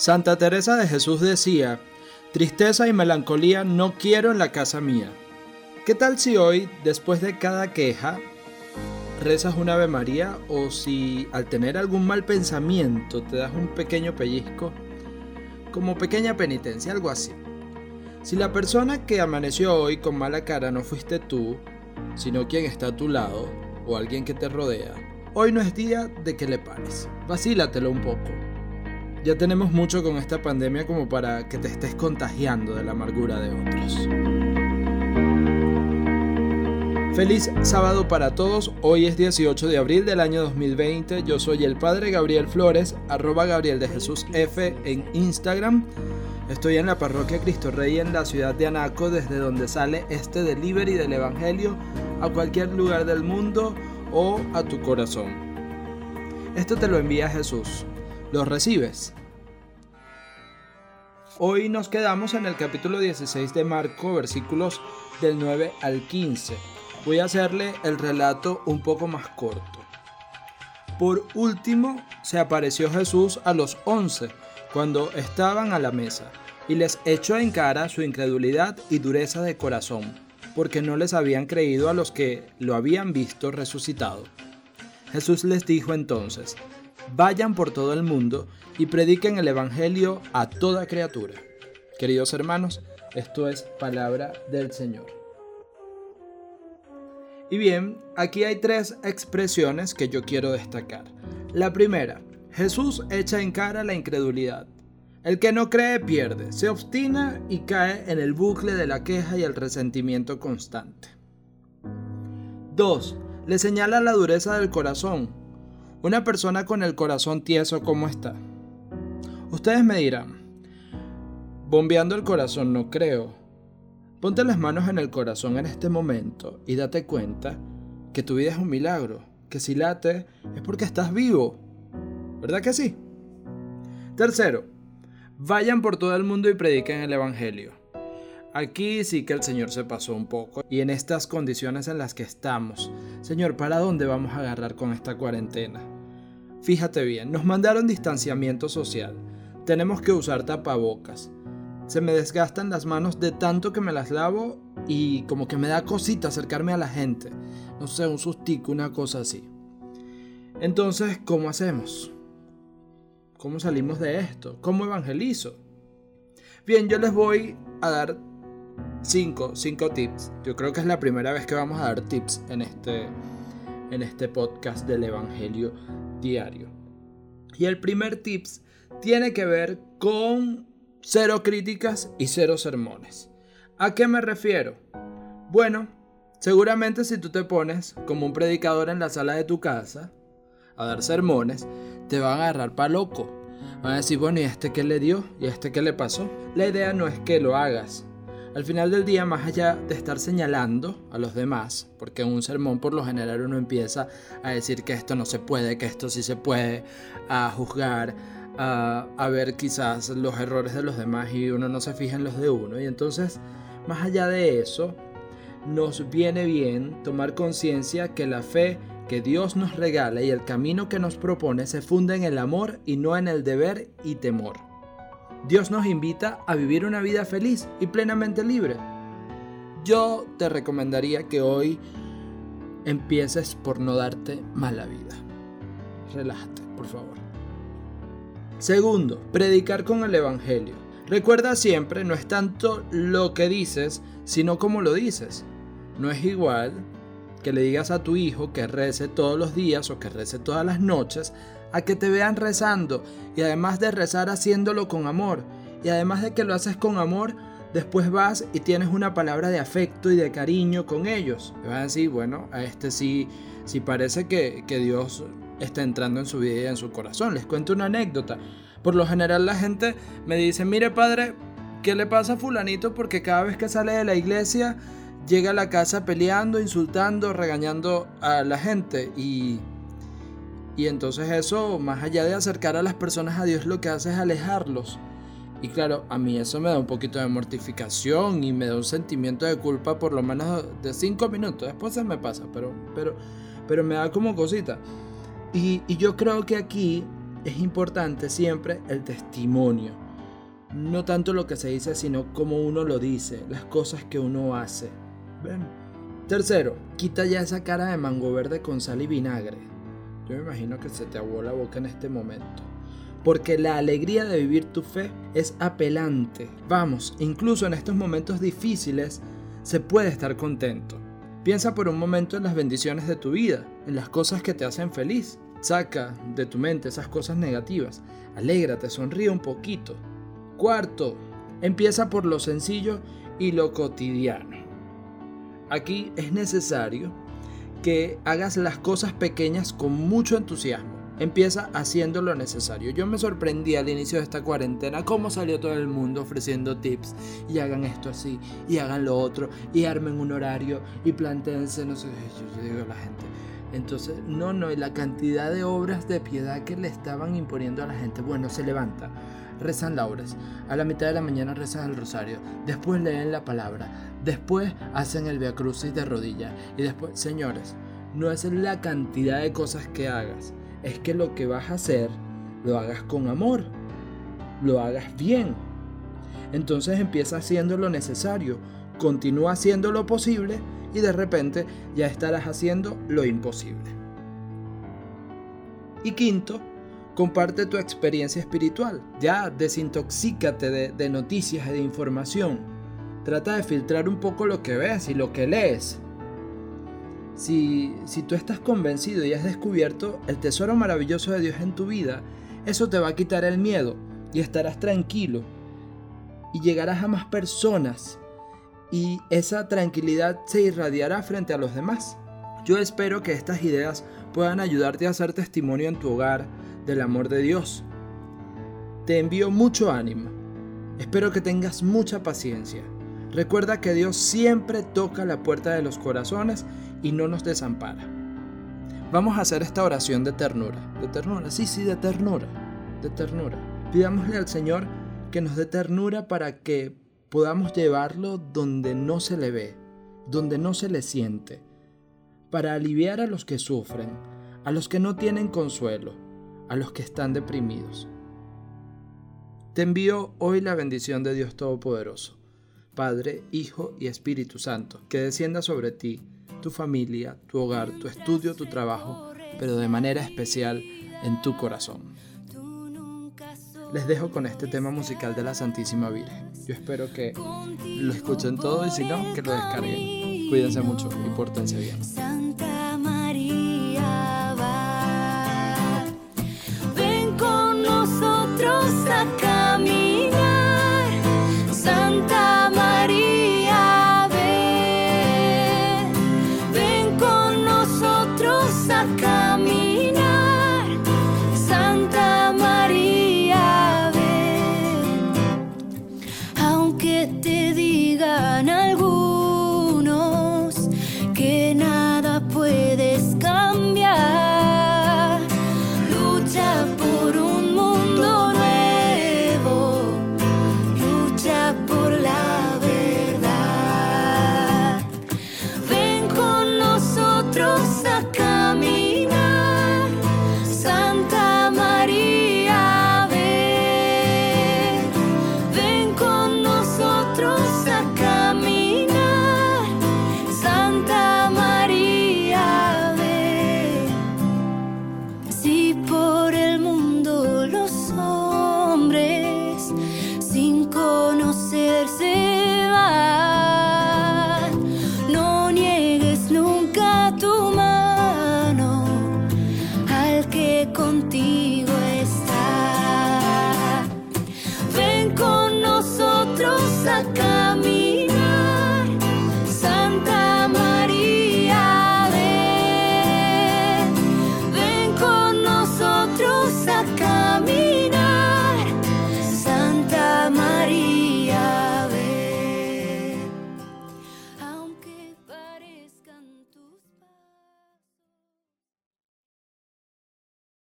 Santa Teresa de Jesús decía, tristeza y melancolía no quiero en la casa mía. ¿Qué tal si hoy, después de cada queja, rezas un Ave María o si al tener algún mal pensamiento te das un pequeño pellizco, como pequeña penitencia, algo así? Si la persona que amaneció hoy con mala cara no fuiste tú, sino quien está a tu lado o alguien que te rodea, hoy no es día de que le pares. Vacílatelo un poco. Ya tenemos mucho con esta pandemia como para que te estés contagiando de la amargura de otros. Feliz sábado para todos, hoy es 18 de abril del año 2020, yo soy el Padre Gabriel Flores, arroba Gabriel de Jesús F en Instagram. Estoy en la parroquia Cristo Rey en la ciudad de Anaco, desde donde sale este delivery del Evangelio a cualquier lugar del mundo o a tu corazón. Esto te lo envía Jesús los recibes. Hoy nos quedamos en el capítulo 16 de Marco, versículos del 9 al 15. Voy a hacerle el relato un poco más corto. Por último, se apareció Jesús a los once cuando estaban a la mesa y les echó en cara su incredulidad y dureza de corazón, porque no les habían creído a los que lo habían visto resucitado. Jesús les dijo entonces, vayan por todo el mundo y prediquen el Evangelio a toda criatura. Queridos hermanos, esto es palabra del Señor. Y bien, aquí hay tres expresiones que yo quiero destacar. La primera, Jesús echa en cara la incredulidad. El que no cree pierde, se obstina y cae en el bucle de la queja y el resentimiento constante. 2. Le señala la dureza del corazón, una persona con el corazón tieso, ¿cómo está? Ustedes me dirán, bombeando el corazón no creo. Ponte las manos en el corazón en este momento y date cuenta que tu vida es un milagro, que si late es porque estás vivo. ¿Verdad que sí? Tercero, vayan por todo el mundo y prediquen el Evangelio. Aquí sí que el Señor se pasó un poco y en estas condiciones en las que estamos, Señor, ¿para dónde vamos a agarrar con esta cuarentena? Fíjate bien, nos mandaron distanciamiento social, tenemos que usar tapabocas. Se me desgastan las manos de tanto que me las lavo y como que me da cosita acercarme a la gente. No sé, un sustico, una cosa así. Entonces, ¿cómo hacemos? ¿Cómo salimos de esto? ¿Cómo evangelizo? Bien, yo les voy a dar 5 cinco, tips. Yo creo que es la primera vez que vamos a dar tips en este, en este podcast del Evangelio diario. Y el primer tips tiene que ver con cero críticas y cero sermones. ¿A qué me refiero? Bueno, seguramente si tú te pones como un predicador en la sala de tu casa a dar sermones, te van a agarrar para loco. Van a decir, bueno, ¿y este qué le dio? ¿Y este qué le pasó? La idea no es que lo hagas, al final del día, más allá de estar señalando a los demás, porque en un sermón por lo general uno empieza a decir que esto no se puede, que esto sí se puede, a juzgar, a, a ver quizás los errores de los demás y uno no se fija en los de uno. Y entonces, más allá de eso, nos viene bien tomar conciencia que la fe que Dios nos regala y el camino que nos propone se funda en el amor y no en el deber y temor. Dios nos invita a vivir una vida feliz y plenamente libre. Yo te recomendaría que hoy empieces por no darte mala vida. Relájate, por favor. Segundo, predicar con el Evangelio. Recuerda siempre, no es tanto lo que dices, sino cómo lo dices. No es igual que le digas a tu hijo que rece todos los días o que rece todas las noches a que te vean rezando y además de rezar haciéndolo con amor y además de que lo haces con amor, después vas y tienes una palabra de afecto y de cariño con ellos. Y vas a decir, bueno, a este sí, sí parece que, que Dios está entrando en su vida y en su corazón. Les cuento una anécdota. Por lo general la gente me dice, mire padre, ¿qué le pasa a fulanito? Porque cada vez que sale de la iglesia llega a la casa peleando, insultando, regañando a la gente y y entonces eso, más allá de acercar a las personas a Dios, lo que hace es alejarlos. Y claro, a mí eso me da un poquito de mortificación y me da un sentimiento de culpa por lo menos de cinco minutos. Después se me pasa, pero, pero, pero me da como cosita. Y, y yo creo que aquí es importante siempre el testimonio. No tanto lo que se dice, sino cómo uno lo dice, las cosas que uno hace. ¿Ven? Tercero, quita ya esa cara de mango verde con sal y vinagre. Yo me imagino que se te aguó la boca en este momento. Porque la alegría de vivir tu fe es apelante. Vamos, incluso en estos momentos difíciles se puede estar contento. Piensa por un momento en las bendiciones de tu vida, en las cosas que te hacen feliz. Saca de tu mente esas cosas negativas. Alégrate, sonríe un poquito. Cuarto, empieza por lo sencillo y lo cotidiano. Aquí es necesario que hagas las cosas pequeñas con mucho entusiasmo. Empieza haciendo lo necesario. Yo me sorprendí al inicio de esta cuarentena cómo salió todo el mundo ofreciendo tips y hagan esto así y hagan lo otro y armen un horario y planteense, no sé, yo, digo a la gente. Entonces, no, no, y la cantidad de obras de piedad que le estaban imponiendo a la gente. Bueno, se levanta, rezan lauras, a la mitad de la mañana rezan el rosario, después leen la palabra, después hacen el Via Crucis de rodilla y después, señores, no es la cantidad de cosas que hagas, es que lo que vas a hacer lo hagas con amor, lo hagas bien. Entonces empieza haciendo lo necesario, continúa haciendo lo posible y de repente ya estarás haciendo lo imposible. Y quinto, comparte tu experiencia espiritual. Ya desintoxícate de, noticias y de información. Trata de filtrar un poco lo que ves y lo que lees. Si, si tú estás convencido y has descubierto el tesoro maravilloso de Dios en tu vida, eso te va a quitar el miedo y estarás tranquilo y llegarás a más personas y esa tranquilidad se irradiará frente a los demás. Yo espero que estas ideas puedan ayudarte a hacer testimonio en tu hogar del amor de Dios. Te envío mucho ánimo. Espero que tengas mucha paciencia. Recuerda que Dios siempre toca la puerta de los corazones y no nos desampara. Vamos a hacer esta oración de ternura. De ternura, sí, sí, de ternura. De ternura. Pidámosle al Señor que nos dé ternura para que podamos llevarlo donde no se le ve, donde no se le siente, para aliviar a los que sufren, a los que no tienen consuelo, a los que están deprimidos. Te envío hoy la bendición de Dios Todopoderoso, Padre, Hijo y Espíritu Santo, que descienda sobre ti, tu familia, tu hogar, tu estudio, tu trabajo, pero de manera especial en tu corazón. Les dejo con este tema musical de la Santísima Virgen. Yo espero que lo escuchen todo y si no, que lo descarguen. Cuídense mucho y pórtense bien.